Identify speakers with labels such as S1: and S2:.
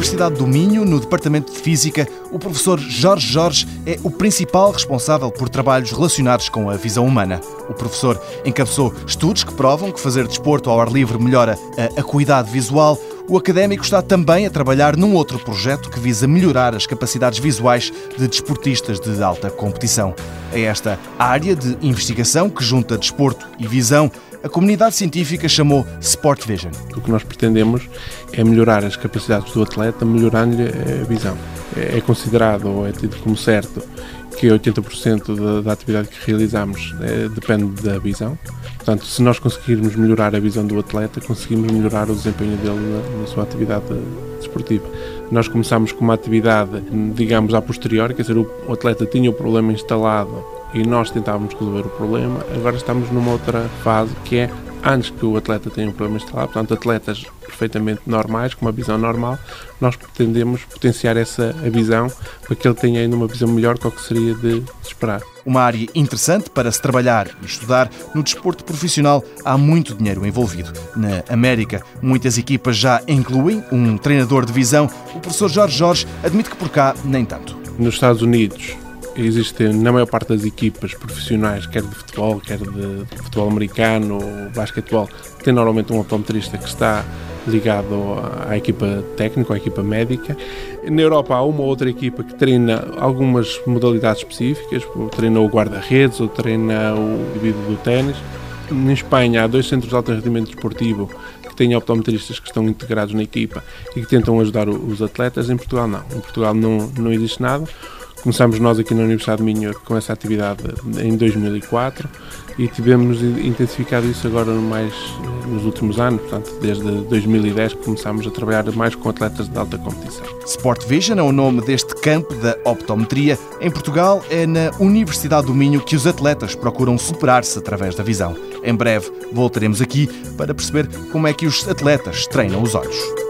S1: Universidade do Minho, no Departamento de Física, o professor Jorge Jorge é o principal responsável por trabalhos relacionados com a visão humana. O professor encabeçou estudos que provam que fazer desporto ao ar livre melhora a acuidade visual. O académico está também a trabalhar num outro projeto que visa melhorar as capacidades visuais de desportistas de alta competição. É esta área de investigação que junta desporto e visão a comunidade científica chamou Sport Vision.
S2: O que nós pretendemos é melhorar as capacidades do atleta, melhorando-lhe a visão. É considerado ou é tido como certo que 80% da, da, atividade que realizamos é, depende da visão. Portanto, se nós conseguirmos melhorar a visão do atleta, conseguimos melhorar o desempenho dele na, na sua atividade desportiva. Nós começamos com uma atividade, digamos, a posteriori, quer dizer, o, o atleta tinha o problema instalado e nós tentávamos resolver o problema. Agora estamos numa outra fase que é antes que o atleta tenha um problema instalado, portanto, atletas perfeitamente normais, com uma visão normal, nós pretendemos potenciar essa a visão para que ele tenha ainda uma visão melhor do que seria de esperar.
S1: Uma área interessante para se trabalhar e estudar. No desporto profissional há muito dinheiro envolvido. Na América, muitas equipas já incluem um treinador de visão. O professor Jorge Jorge admite que por cá nem tanto.
S2: Nos Estados Unidos, existem na maior parte das equipas profissionais, quer de futebol, quer de futebol americano ou basquetebol, tem normalmente um optometrista que está ligado à equipa técnica, à equipa médica. Na Europa há uma ou outra equipa que treina algumas modalidades específicas, treina o guarda-redes ou treina o indivíduo do ténis. Em Espanha há dois centros de alto rendimento desportivo que têm optometristas que estão integrados na equipa e que tentam ajudar os atletas. Em Portugal não. Em Portugal não, não existe nada. Começámos nós aqui na Universidade de Minho com essa atividade em 2004 e tivemos intensificado isso agora mais nos últimos anos, portanto, desde 2010 que começámos a trabalhar mais com atletas de alta competição.
S1: Sport Vision é o nome deste campo da optometria. Em Portugal, é na Universidade do Minho que os atletas procuram superar-se através da visão. Em breve voltaremos aqui para perceber como é que os atletas treinam os olhos.